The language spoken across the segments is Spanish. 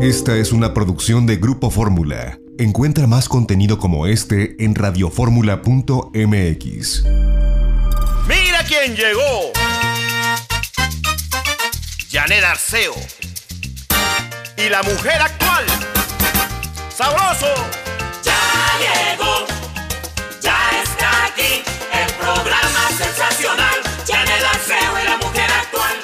Esta es una producción de Grupo Fórmula. Encuentra más contenido como este en radioformula.mx. ¡Mira quién llegó! Janet Arceo. Y la mujer actual. ¡Sabroso! Ya llegó, ya está aquí, el programa sensacional. Janet Arceo y la mujer actual.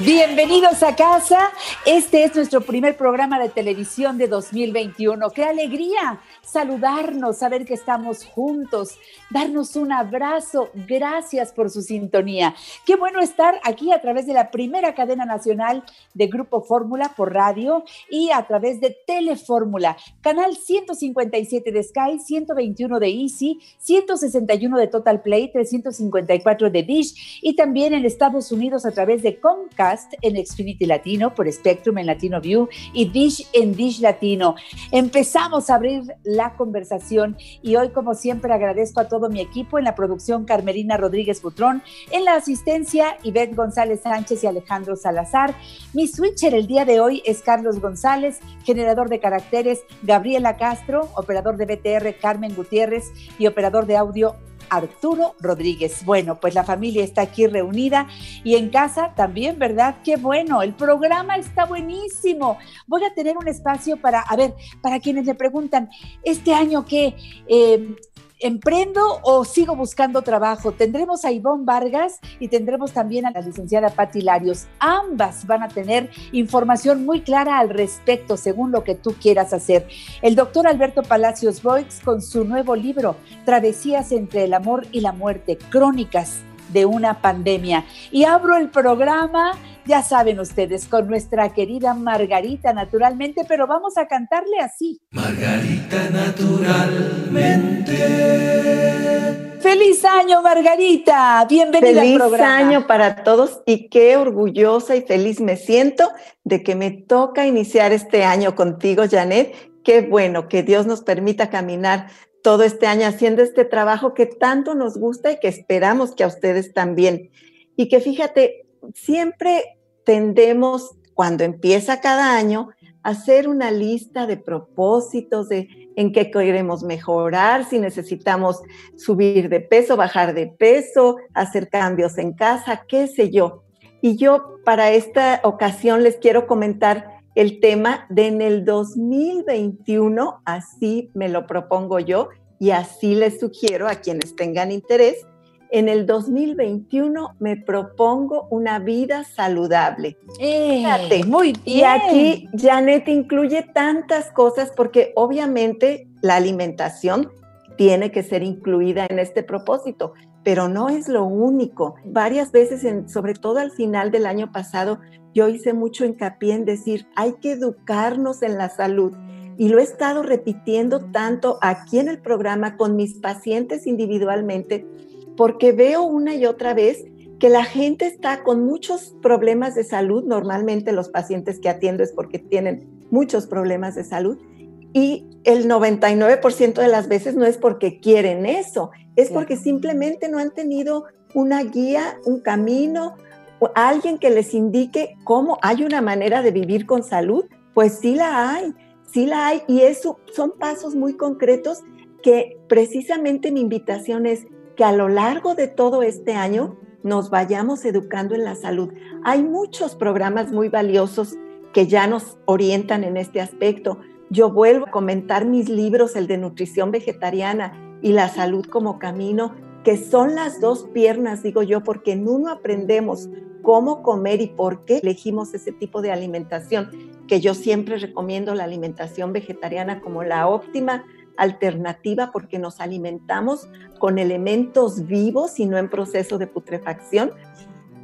Bienvenidos a casa. Este es nuestro primer programa de televisión de 2021. ¡Qué alegría! Saludarnos, saber que estamos juntos, darnos un abrazo. Gracias por su sintonía. Qué bueno estar aquí a través de la primera cadena nacional de Grupo Fórmula por radio y a través de Telefórmula, canal 157 de Sky, 121 de Easy, 161 de Total Play, 354 de Dish y también en Estados Unidos a través de Comcast en Xfinity Latino, por Spectrum en Latino View y Dish en Dish Latino. Empezamos a abrir la conversación y hoy como siempre agradezco a todo mi equipo en la producción Carmelina Rodríguez Butrón, en la asistencia Ivette González Sánchez y Alejandro Salazar. Mi switcher el día de hoy es Carlos González, generador de caracteres Gabriela Castro, operador de BTR Carmen Gutiérrez y operador de audio Arturo Rodríguez. Bueno, pues la familia está aquí reunida y en casa también, ¿verdad? Qué bueno, el programa está buenísimo. Voy a tener un espacio para, a ver, para quienes me preguntan, ¿este año qué? Eh, ¿Emprendo o sigo buscando trabajo? Tendremos a Ivonne Vargas y tendremos también a la licenciada Patti Larios. Ambas van a tener información muy clara al respecto, según lo que tú quieras hacer. El doctor Alberto Palacios Boix con su nuevo libro, Travesías entre el amor y la muerte, crónicas de una pandemia. Y abro el programa, ya saben ustedes, con nuestra querida Margarita naturalmente, pero vamos a cantarle así. Margarita naturalmente. Feliz año, Margarita. Bienvenida feliz al programa. año para todos y qué orgullosa y feliz me siento de que me toca iniciar este año contigo, Janet. Qué bueno que Dios nos permita caminar todo este año haciendo este trabajo que tanto nos gusta y que esperamos que a ustedes también. Y que fíjate, siempre tendemos, cuando empieza cada año, a hacer una lista de propósitos, de en qué queremos mejorar, si necesitamos subir de peso, bajar de peso, hacer cambios en casa, qué sé yo. Y yo para esta ocasión les quiero comentar el tema de en el 2021, así me lo propongo yo y así les sugiero a quienes tengan interés, en el 2021 me propongo una vida saludable. Eh, Fíjate, muy bien. Y aquí Janet incluye tantas cosas porque obviamente la alimentación tiene que ser incluida en este propósito, pero no es lo único. Varias veces, en, sobre todo al final del año pasado, yo hice mucho hincapié en decir, hay que educarnos en la salud. Y lo he estado repitiendo tanto aquí en el programa con mis pacientes individualmente, porque veo una y otra vez que la gente está con muchos problemas de salud. Normalmente los pacientes que atiendo es porque tienen muchos problemas de salud. Y el 99% de las veces no es porque quieren eso, es porque simplemente no han tenido una guía, un camino, alguien que les indique cómo hay una manera de vivir con salud. Pues sí la hay, sí la hay. Y eso son pasos muy concretos que precisamente mi invitación es que a lo largo de todo este año nos vayamos educando en la salud. Hay muchos programas muy valiosos que ya nos orientan en este aspecto. Yo vuelvo a comentar mis libros, el de nutrición vegetariana y la salud como camino, que son las dos piernas, digo yo, porque en uno aprendemos cómo comer y por qué elegimos ese tipo de alimentación, que yo siempre recomiendo la alimentación vegetariana como la óptima alternativa porque nos alimentamos con elementos vivos y no en proceso de putrefacción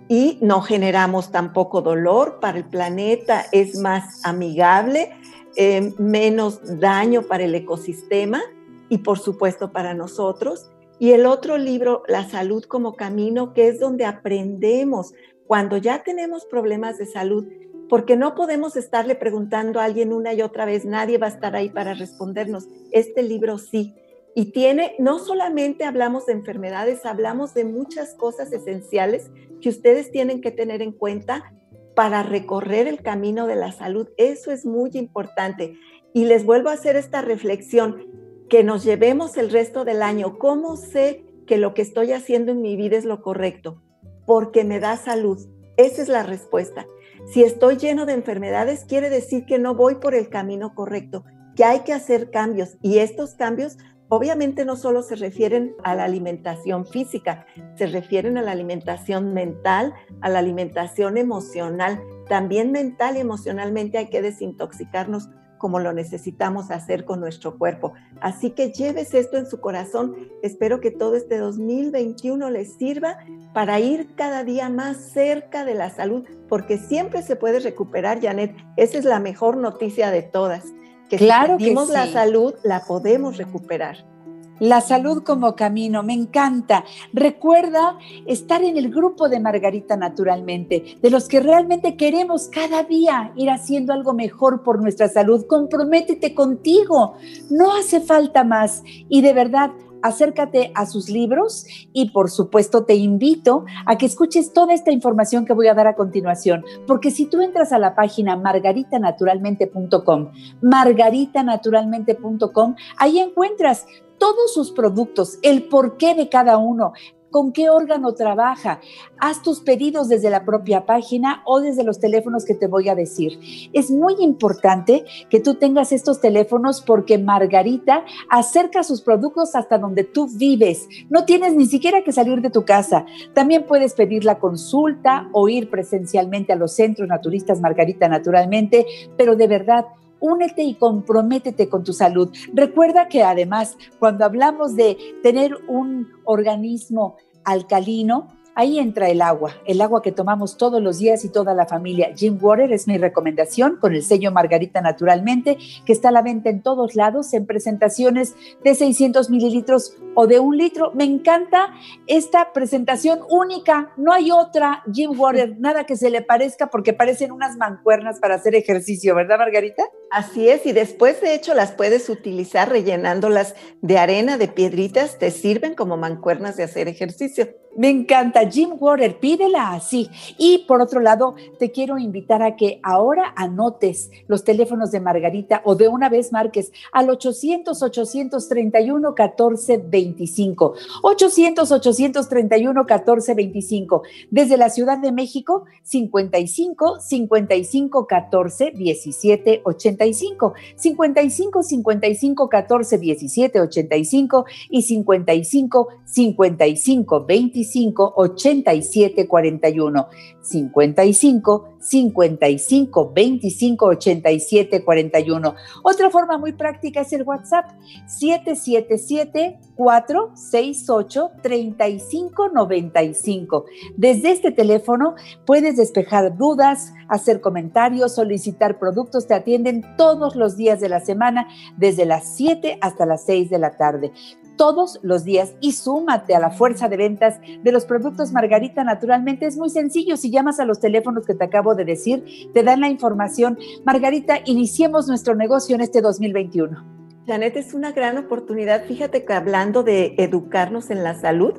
y no generamos tampoco dolor para el planeta, es más amigable, eh, menos daño para el ecosistema y por supuesto para nosotros. Y el otro libro, La salud como camino, que es donde aprendemos cuando ya tenemos problemas de salud, porque no podemos estarle preguntando a alguien una y otra vez, nadie va a estar ahí para respondernos. Este libro sí. Y tiene, no solamente hablamos de enfermedades, hablamos de muchas cosas esenciales que ustedes tienen que tener en cuenta para recorrer el camino de la salud. Eso es muy importante. Y les vuelvo a hacer esta reflexión, que nos llevemos el resto del año. ¿Cómo sé que lo que estoy haciendo en mi vida es lo correcto? Porque me da salud. Esa es la respuesta. Si estoy lleno de enfermedades, quiere decir que no voy por el camino correcto, que hay que hacer cambios. Y estos cambios obviamente no solo se refieren a la alimentación física, se refieren a la alimentación mental, a la alimentación emocional. También mental y emocionalmente hay que desintoxicarnos como lo necesitamos hacer con nuestro cuerpo. Así que lleves esto en su corazón. Espero que todo este 2021 les sirva para ir cada día más cerca de la salud, porque siempre se puede recuperar, Janet. Esa es la mejor noticia de todas. Que claro si perdimos la salud, la podemos recuperar. La salud como camino, me encanta. Recuerda estar en el grupo de Margarita Naturalmente, de los que realmente queremos cada día ir haciendo algo mejor por nuestra salud. Comprométete contigo, no hace falta más. Y de verdad, acércate a sus libros y por supuesto te invito a que escuches toda esta información que voy a dar a continuación, porque si tú entras a la página margaritanaturalmente.com, margaritanaturalmente.com, ahí encuentras todos sus productos, el porqué de cada uno, con qué órgano trabaja. Haz tus pedidos desde la propia página o desde los teléfonos que te voy a decir. Es muy importante que tú tengas estos teléfonos porque Margarita acerca sus productos hasta donde tú vives. No tienes ni siquiera que salir de tu casa. También puedes pedir la consulta o ir presencialmente a los centros naturistas Margarita naturalmente, pero de verdad, únete y comprométete con tu salud. Recuerda que además, cuando hablamos de tener un organismo alcalino, Ahí entra el agua, el agua que tomamos todos los días y toda la familia. Jim Water es mi recomendación con el sello Margarita Naturalmente, que está a la venta en todos lados, en presentaciones de 600 mililitros o de un litro. Me encanta esta presentación única, no hay otra Jim Water, nada que se le parezca porque parecen unas mancuernas para hacer ejercicio, ¿verdad Margarita? Así es, y después de hecho las puedes utilizar rellenándolas de arena, de piedritas, te sirven como mancuernas de hacer ejercicio. Me encanta, Jim Water, pídela así. Y por otro lado, te quiero invitar a que ahora anotes los teléfonos de Margarita o de una vez marques al 800-831-1425. 800-831-1425. Desde la Ciudad de México, 55 55 14 17 85. 55 55 14 17 85 y 55 55 25 87 41. 55 55 25 87 41. Otra forma muy práctica es el WhatsApp 777 468 35 95. Desde este teléfono puedes despejar dudas, hacer comentarios, solicitar productos. Te atienden todos los días de la semana, desde las 7 hasta las 6 de la tarde todos los días y súmate a la fuerza de ventas de los productos Margarita naturalmente. Es muy sencillo, si llamas a los teléfonos que te acabo de decir, te dan la información. Margarita, iniciemos nuestro negocio en este 2021. Janet, es una gran oportunidad. Fíjate que hablando de educarnos en la salud,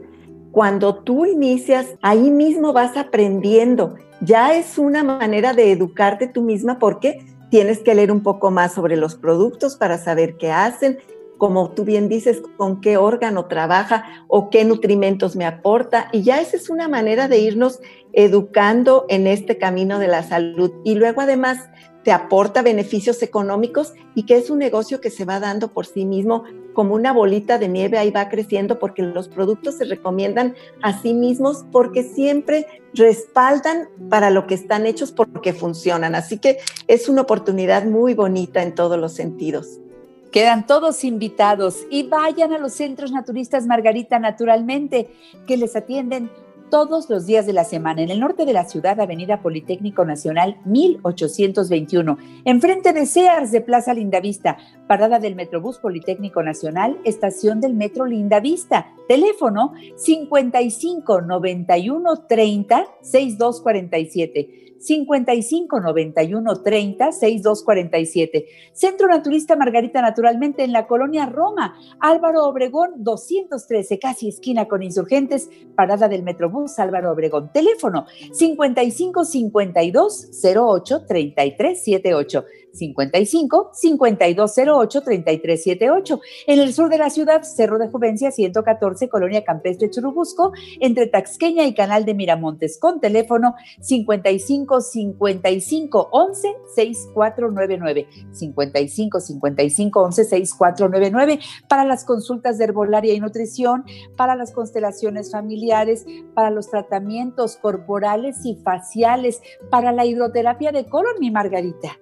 cuando tú inicias, ahí mismo vas aprendiendo. Ya es una manera de educarte tú misma porque tienes que leer un poco más sobre los productos para saber qué hacen, como tú bien dices, con qué órgano trabaja o qué nutrimentos me aporta. Y ya esa es una manera de irnos educando en este camino de la salud. Y luego además te aporta beneficios económicos y que es un negocio que se va dando por sí mismo como una bolita de nieve, ahí va creciendo porque los productos se recomiendan a sí mismos porque siempre respaldan para lo que están hechos porque funcionan. Así que es una oportunidad muy bonita en todos los sentidos. Quedan todos invitados y vayan a los centros naturistas Margarita naturalmente, que les atienden todos los días de la semana. En el norte de la ciudad, Avenida Politécnico Nacional 1821, enfrente de Sears de Plaza Lindavista, parada del Metrobús Politécnico Nacional, estación del Metro Lindavista, teléfono 55 91 30 6247. 55 91 30 6247. Centro Naturista Margarita Naturalmente en la colonia Roma, Álvaro Obregón 213, casi esquina con insurgentes, parada del Metrobús Álvaro Obregón. Teléfono 55 52 08 33 78. 55 5208 3378. En el sur de la ciudad, Cerro de Juvencia 114, Colonia Campestre Churubusco, entre Taxqueña y Canal de Miramontes, con teléfono 55 55 11 6499. 55 55 11 6499 para las consultas de herbolaria y nutrición, para las constelaciones familiares, para los tratamientos corporales y faciales, para la hidroterapia de colon, mi Margarita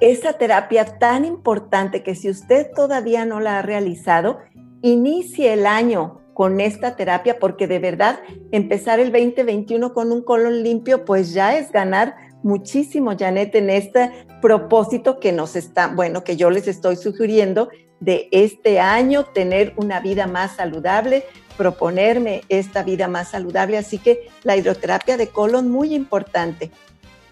esa terapia tan importante que si usted todavía no la ha realizado, inicie el año con esta terapia porque de verdad empezar el 2021 con un colon limpio pues ya es ganar muchísimo, Janet, en este propósito que nos está, bueno, que yo les estoy sugiriendo de este año, tener una vida más saludable, proponerme esta vida más saludable. Así que la hidroterapia de colon muy importante.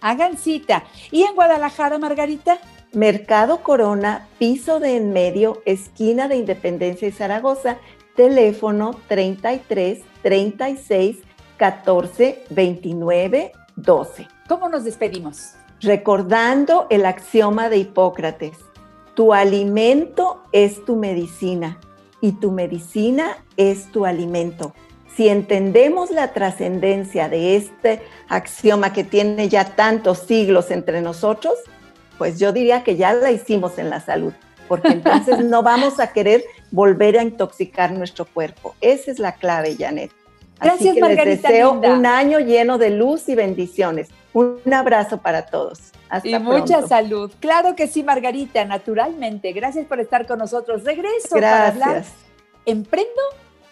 Hagan cita. ¿Y en Guadalajara, Margarita? Mercado Corona, piso de en medio, esquina de Independencia y Zaragoza, teléfono 33 36 14 29 12. ¿Cómo nos despedimos? Recordando el axioma de Hipócrates, tu alimento es tu medicina y tu medicina es tu alimento si entendemos la trascendencia de este axioma que tiene ya tantos siglos entre nosotros, pues yo diría que ya la hicimos en la salud, porque entonces no vamos a querer volver a intoxicar nuestro cuerpo. Esa es la clave, Janet. Gracias, Así que les deseo un año lleno de luz y bendiciones. Un abrazo para todos. Hasta y mucha salud. Claro que sí, Margarita, naturalmente. Gracias por estar con nosotros. Regreso Gracias. para hablar. ¿Emprendo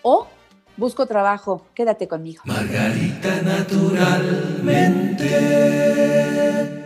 o Busco trabajo, quédate conmigo. Margarita naturalmente.